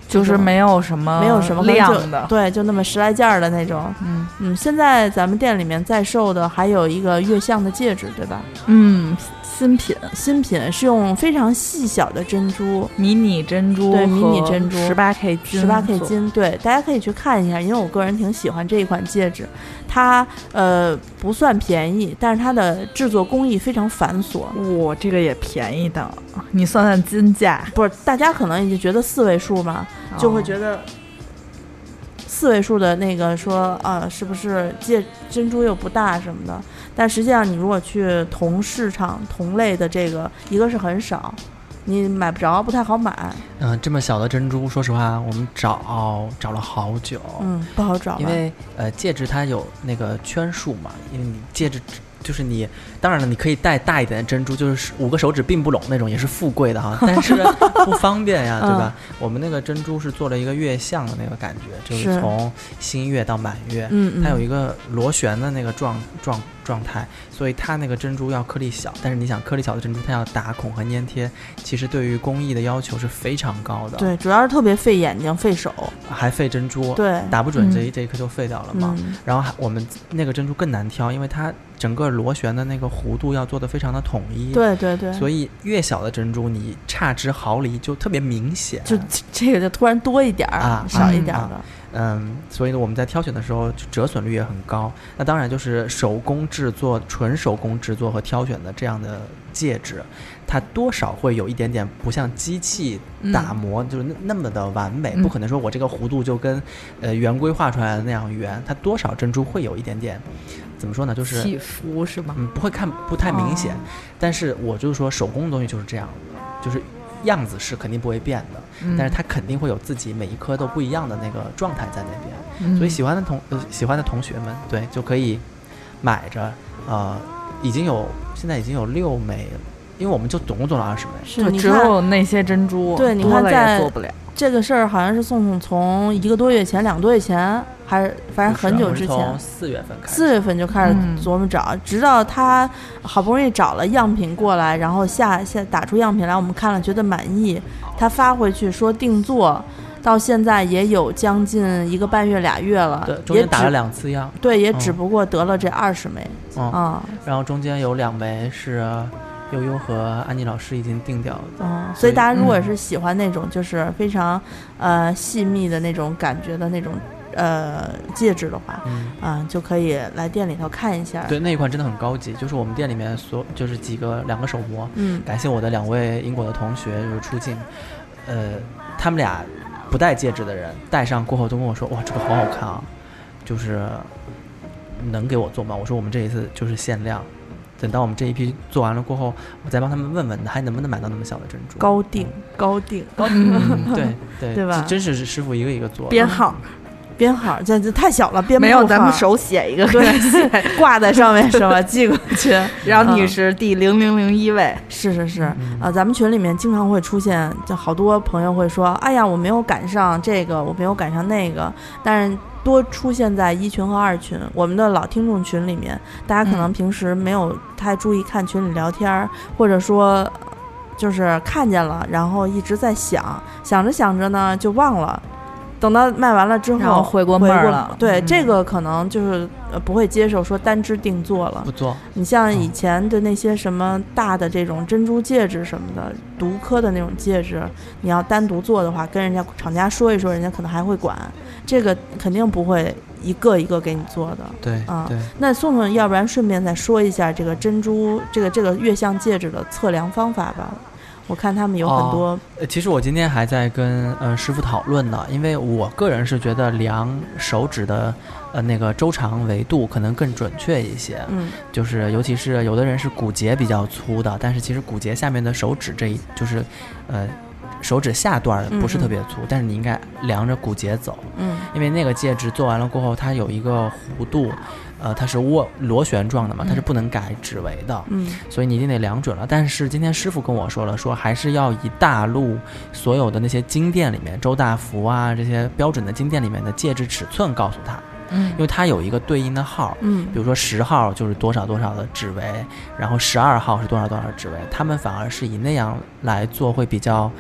就是没有什么没有什么量的，对，就那么十来件儿的那种。嗯嗯，现在咱们店里面在售的还有一个月相的戒指，对吧？嗯，新品新品是用非常细小的珍珠，迷你珍珠，对迷你珍珠十八 K 金，十八 K 金，对，大家可以去看一下，因为我个人挺喜欢这一款戒指，它呃不算便宜，但是它的制作工艺非常繁琐。哇，这个也便宜的，你算算金价，不是，大家可能已经觉得四位数嘛，就会觉得四位数的那个说啊，是不是戒珍珠又不大什么的？但实际上，你如果去同市场同类的这个，一个是很少，你买不着，不太好买，嗯、这么小的珍珠，说实话，我们找找了好久，嗯，不好找。因为呃戒指它有那个圈数嘛，因为你戒指就是你，当然了，你可以戴大一点的珍珠，就是五个手指并不拢那种，也是富贵的哈，但是不方便呀，对吧？我们那个珍珠是做了一个月相的那个感觉，就是是从新月到满月，嗯嗯，它有一个螺旋的那个状状状态，所以它那个珍珠要颗粒小，但是你想颗粒小的珍珠，它要打孔和粘贴，其实对于工艺的要求是非常高的，，对，主要是特别费眼睛、费手。还费珍珠，对，打不准嗯这一、这一颗就废掉了嘛。嗯，然后还我们那个珍珠更难挑，因为它整个螺旋的那个弧度要做的非常的统一，，对对对，所以越小的珍珠你差之毫厘就特别明显，就这个就突然多一点儿，啊少一点儿的。嗯，所以呢我们在挑选的时候就折损率也很高。那当然就是手工制作、纯手工制作和挑选的这样的戒指，它多少会有一点点不像机器打磨，就是那那么的完美，嗯不可能说我这个弧度就跟呃圆规画出来的那样圆，它多少珍珠会有一点点，怎么说呢？就是起伏是吗？嗯，不会看不太明显，哦但是我就是说手工的东西就是这样的，就是样子是肯定不会变的，嗯。但是它肯定会有自己每一颗都不一样的那个状态在那边，嗯。所以喜欢的同呃喜欢的同学们，对就可以买着，呃，已经有现在已经有六枚，因为我们就总共做了二十枚，是，就只有那些珍珠，对你看在做不了。这个事儿，好像是宋宋从一个多月前、两个多月前，还是反正很久之前四月份开始，四月份就开始嗯琢磨找，直到他好不容易找了样品过来，然后下下打出样品来，我们看了觉得满意，他发回去说定做，到现在也有将近一个半月俩月了对，，中也打了两次样，对，也嗯。只不过得了这二十枚嗯，啊，然后中间有两枚是悠悠和安妮老师已经定掉的，嗯，所以大家如果嗯是喜欢那种就是非常呃细密的那种感觉的那种呃戒指的话，嗯。啊、就可以来店里头看一下。对，那一款真的很高级，就是我们店里面所就是几个两个手模，嗯，感谢我的两位英国的同学就是出镜，呃，他们俩不戴戒指的人戴上过后都跟我说，哇，这个好好看啊，就是能给我做吗？我说我们这一次就是限量，等到我们这一批做完了过后，我再帮他们问问还能不能买到那么小的珍珠。高定高定。嗯，对对对吧？这真是师傅一个一个做，编号。编号，这这太小了，编不没有，咱们手写一个，对 挂在上面是吧？寄过去。然后你嗯是第零零零一位，是是是，嗯。啊，咱们群里面经常会出现，就好多朋友会说，哎呀，我没有赶上这个，我没有赶上那个，但是多出现在一群和二群，我们的老听众群里面，大家可能平时没有太注意看群里聊天儿，或者说就是看见了，然后一直在想，想着想着呢就忘了。等到卖完了之后，然后回过回味儿了对，嗯这个可能就是呃不会接受说单只定做了不。做。你像以前的那些什么大的这种珍珠戒指什么的，独颗的那种戒指，你要单独做的话，跟人家厂家说一说，人家可能还会管。这个肯定不会一个一个给你做的。对啊对，那宋宋，要不然顺便再说一下这个珍珠这个这个月相戒指的测量方法吧。我看他们有很多，呃，其实我今天还在跟呃师傅讨论呢，因为我个人是觉得量手指的呃那个周长维度可能更准确一些，嗯。就是尤其是有的人是骨节比较粗的，但是其实骨节下面的手指这一就是呃手指下段儿不是特别粗，但是你应该量着骨节走，嗯因为那个戒指做完了过后，它有一个弧度，呃，它是涡螺旋状的嘛，它是不能改指围的。嗯所以你一定得量准了。但是今天师傅跟我说了，说还是要以大陆所有的那些金店里面，周大福啊这些标准的金店里面的戒指尺寸告诉他，嗯因为它有一个对应的号。嗯比如说十号就是多少多少的指围，然后十二号是多少多少指围，他们反而是以那样来做会比较，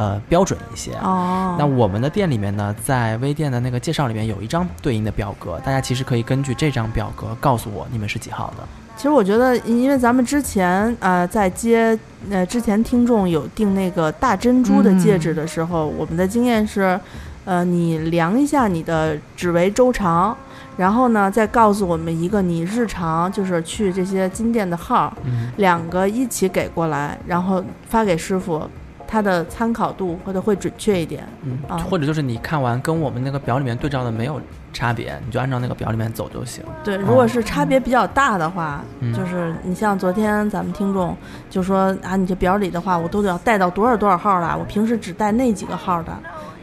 呃标准一些。哦，那我们的店里面呢，在微店的那个介绍里面有一张对应的表格，大家其实可以根据这张表格告诉我你们是几号的。其实我觉得，因为咱们之前呃在接呃之前听众有订那个大珍珠的戒指的时候，我们的经验是，呃，你量一下你的指围周长，然后呢再告诉我们一个你日常就是去这些金店的号，嗯，两个一起给过来，然后发给师傅，它的参考度或者会准确一点。嗯啊，或者就是你看完跟我们那个表里面对照的没有差别，你就按照那个表里面走就行。对，如果是差别比较大的话，嗯就是你像昨天咱们听众就说啊，你这表里的话，我都得要带到多少多少号了，我平时只带那几个号的，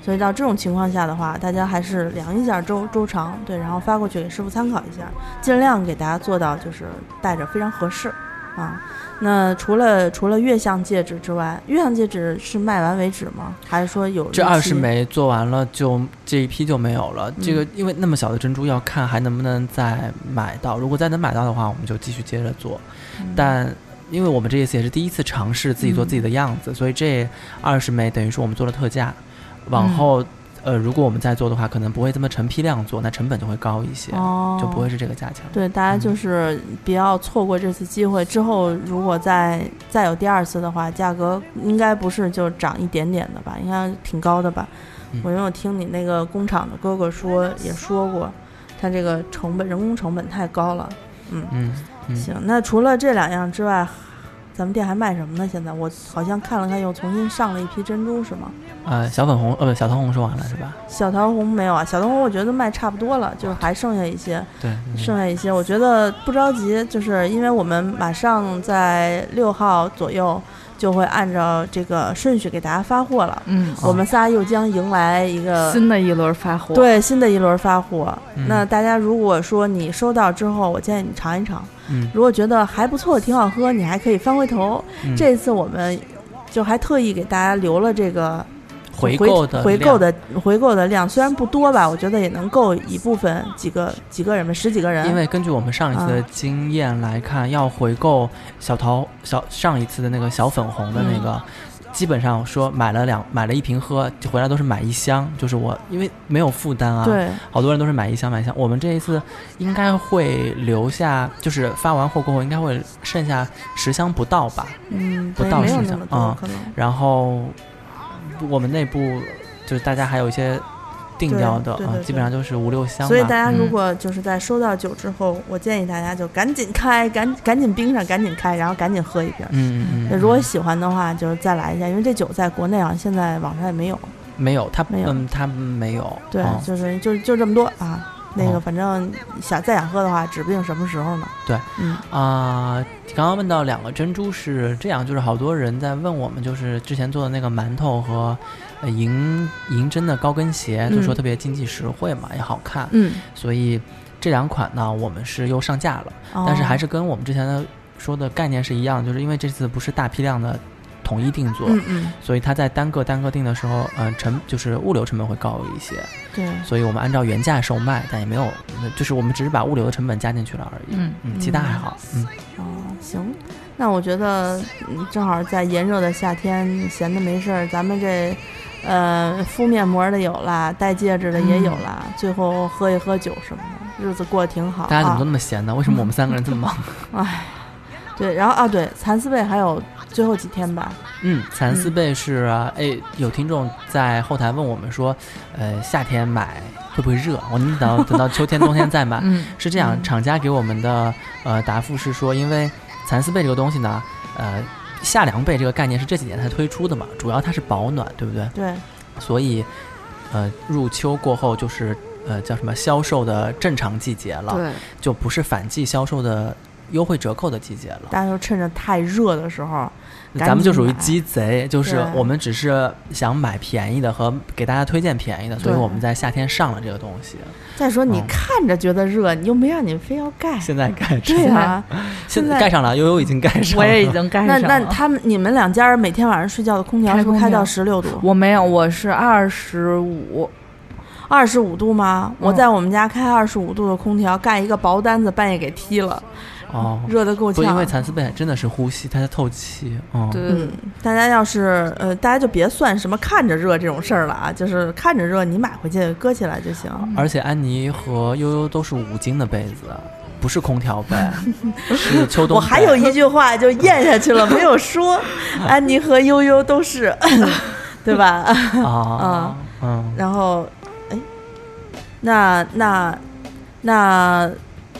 所以到这种情况下的话，大家还是量一下周周长，对，然后发过去给师傅参考一下，尽量给大家做到就是带着非常合适啊。那除了除了月相戒指之外，月相戒指是卖完为止吗？还是说有这二十枚做完了就这一批就没有了。这个嗯因为那么小的珍珠要看还能不能再买到，如果再能买到的话，我们就继续接着做。嗯但因为我们这一次也是第一次尝试自己做嗯自己的样子，所以这二十枚等于说我们做了特价。往嗯后，呃，如果我们在做的话，可能不会这么成批量做，那成本就会高一些，哦，就不会是这个价钱了。对，大家就是不要错过这次机会。之后如果再再有第二次的话，价格应该不是就涨一点点的吧，应该挺高的吧。嗯我因为我听你那个工厂的哥哥说，也说过，他这个成本人工成本太高了。嗯，嗯嗯，行，那除了这两样之外，咱们店还卖什么呢？现在我好像看了看，又重新上了一批珍珠，是吗？呃，小粉红，呃，不，小桃红说完了是吧？小桃红没有啊？小桃红我觉得卖差不多了，就是还剩下一些。对，嗯剩下一些，我觉得不着急，就是因为我们马上在六号左右就会按照这个顺序给大家发货了。嗯，我们仨又将迎来一个新的一轮发货，，对新的一轮发货。嗯。那大家如果说你收到之后，我建议你尝一尝，嗯，如果觉得还不错，挺好喝，你还可以翻回头。嗯。这次我们就还特意给大家留了这个回购的回购的回购的量，虽然不多吧，我觉得也能够一部分几个几个人吧，十几个人。因为根据我们上一次的啊经验来看，要回购小桃小上一次的那个小粉红的那个，嗯基本上说买了两买了一瓶喝，就回来都是买一箱，就是我因为没有负担啊，，对，好多人都是买一箱买一箱。我们这一次应该会留下，就是发完货过后应该会剩下十箱不到吧，嗯，不到十箱那么多啊可能。然后我们内部就是大家还有一些定对掉的啊基本上就是五六箱。所以大家如嗯果就是在收到酒之后，我建议大家就赶紧开，赶赶紧冰上，赶紧开，然后赶紧喝一瓶。嗯嗯如果喜欢的话，就是再来一下，因为这酒在国内啊现在网上也没有。没有，他没有嗯，他没有。对，哦就是就就这么多啊。那个哦反正想再想喝的话，指不定什么时候呢。对，嗯啊、刚刚问到两个珍珠是这样，就是好多人在问我们，就是之前做的那个馒头和呃银银针的高跟鞋，就说嗯特别经济实惠嘛，也好看，嗯，所以这两款呢，我们是又上架了，但是还是跟我们之前的说的概念是一样，就是因为这次不是大批量的统一定做，嗯嗯，所以它在单个单个定的时候，嗯、成就是物流成本会高一些，对，所以我们按照原价售卖，但也没有，就是我们只是把物流的成本加进去了而已。嗯嗯，其他还好。嗯，哦，行，那我觉得嗯正好在炎热的夏天，闲的没事儿，咱们这呃，敷面膜的有啦，戴戒指的也有啦，最后喝一喝酒什么的，日子过得挺好。大家怎么都啊那么闲呢？为什么我们三个人这么忙？唉，对，然后啊，对，蚕丝被还有最后几天吧。嗯，蚕丝被是啊，哎，有听众在后台问我们说，呃，夏天买会不会热？我们等到等到秋天、冬天再买。嗯，是这样，嗯厂家给我们的呃答复是说，因为蚕丝被这个东西呢，呃，夏凉被这个概念是这几年才推出的嘛，主要它是保暖，对不对？对，所以，呃，入秋过后就是呃叫什么销售的正常季节了，对，就不是反季销售的优惠折扣的季节了。大家都趁着太热的时候，咱们就属于鸡贼，就是我们只是想买便宜的和给大家推荐便宜的，所以我们在夏天上了这个东西。再说你嗯看着觉得热，你又没让你非要盖。现在盖上，对啊，现现在盖上了，悠悠已经盖上了。我也已经盖上了。那那他们你们两家人每天晚上睡觉的空调是不是开到十六度？我没有，我是二十五，二十五度吗？我嗯在我们家开二十五度的空调，盖一个薄单子，半夜给踢了，哦，热的够不，因为。蚕丝被真的是呼吸，它在透气。嗯，对嗯，大家要是呃，大家就别算什么看着热这种事儿了啊，就是看着热，你买回去搁起来就行。而且安妮和悠悠都是五斤的被子，不是空调被，是秋冬被。我还有一句话就咽下去了，没有说。安妮和悠悠都是，对吧？啊，嗯，然后，哎，那那那，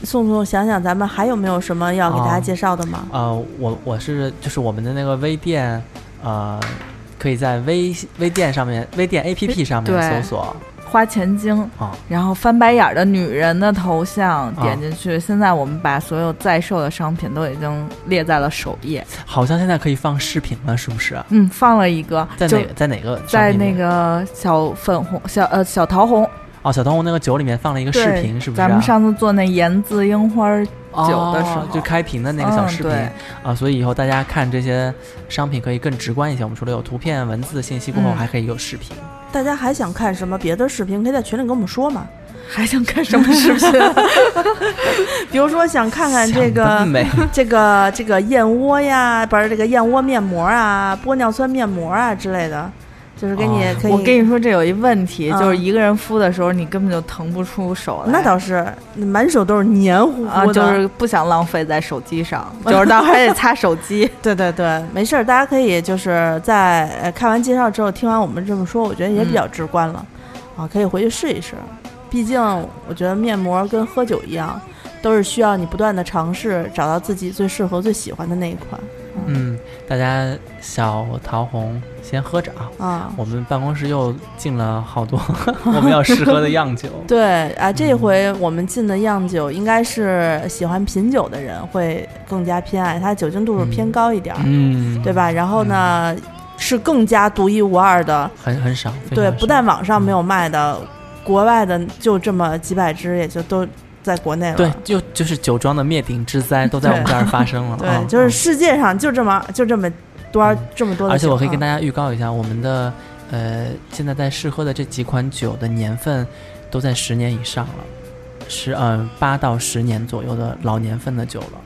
宋宋想想，咱们还有没有什么要给大家哦介绍的吗？呃，我我是就是我们的那个微店，呃，可以在微微店上面、微店 APP 上面搜索花钱精，啊。然后翻白眼儿的女人的头像啊点进去。现在我们把所有在售的商品都已经列在了首页。好像现在可以放视频了，是不是？嗯，放了一个，在哪个在哪个在那个小粉红小呃小桃红哦，小桃红那个酒里面放了一个视频，是不是啊？咱们上次做那盐渍樱花儿酒的时候哦就开瓶的那个小嗯视频、对啊，所以以后大家看这些商品可以更直观一些。我们除了有图片、文字信息过后，嗯还可以有视频。大家还想看什么别的视频？可以在群里跟我们说嘛。还想看什么视频？比如说想看看这个，这个这个燕窝呀，不是这个燕窝面膜啊，玻尿酸面膜啊之类的，就是给你哦可以。我跟你说，这有一问题，嗯就是一个人敷的时候，你根本就腾不出手来。那倒是，满手都是黏糊啊，糊的。就是不想浪费在手机上，就是到时候还得擦手机。对对对，没事儿，大家可以就是在呃看完介绍之后，听完我们这么说，我觉得也比较直观了，啊，可以回去试一试。毕竟我觉得面膜跟喝酒一样，都是需要你不断的尝试，找到自己最适合、最喜欢的那一款。嗯，大家小桃红先喝着啊。啊，我们办公室又进了好多 我们要试喝的样酒。对啊，这回我们进的样酒应该是喜欢品酒的人会更加偏爱，它酒精度数偏高一点儿，嗯，对吧？然后呢，是更加独一无二的，很很少，非对，不但网上没有卖的，国外的就这么几百支，也就都在国内了。对，就就是酒庄的灭顶之灾都在我们这儿发生了。对，嗯就是嗯世界上就这么就这么多、嗯这么多而且我可以跟大家预告一下，我们的呃现在在试喝的这几款酒的年份都在十年以上了，十呃八到十年左右的老年份的酒了。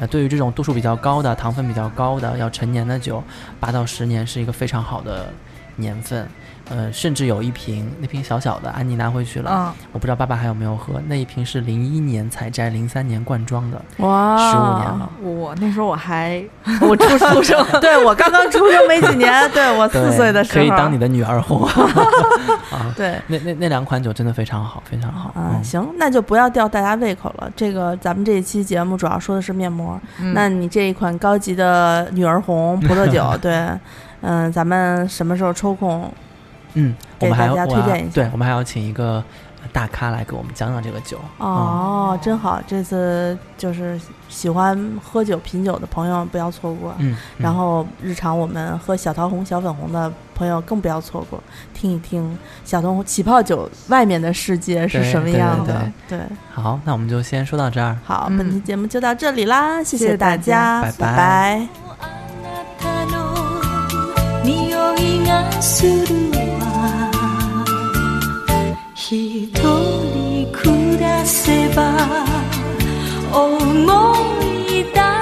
呃，对于这种度数比较高的、糖分比较高的、要陈年的酒，八到十年是一个非常好的年份。呃，甚至有一瓶，那瓶小小的，安妮拿回去了，嗯，我不知道爸爸还有没有喝。那一瓶是零一年采摘，零三年灌装的，哇，十五年了。我那时候我还 我出出生，对我刚刚出生没几年，对我四岁的时候可以当你的女儿红 啊。对。那那那两款酒真的非常好，非常好。啊，嗯行，那就不要吊大家胃口了。这个咱们这一期节目主要说的是面膜，嗯那你这一款高级的女儿红葡萄酒，对，嗯，咱们什么时候抽空？嗯，我给们还要大家我要推荐一下对，我们还要请一个大咖来给我们讲讲这个酒。哦，真好，这次就是喜欢喝酒品酒的朋友不要错过。嗯，嗯然后日常我们喝小桃红、小粉红的朋友更不要错过，听一听小桃红起泡酒外面的世界是对什么对样的。对对，好，那我们就先说到这儿。好，嗯本期节目就到这里啦，谢谢谢大大家拜拜拜拜あなたの匂いがする 一人暮らせば思い出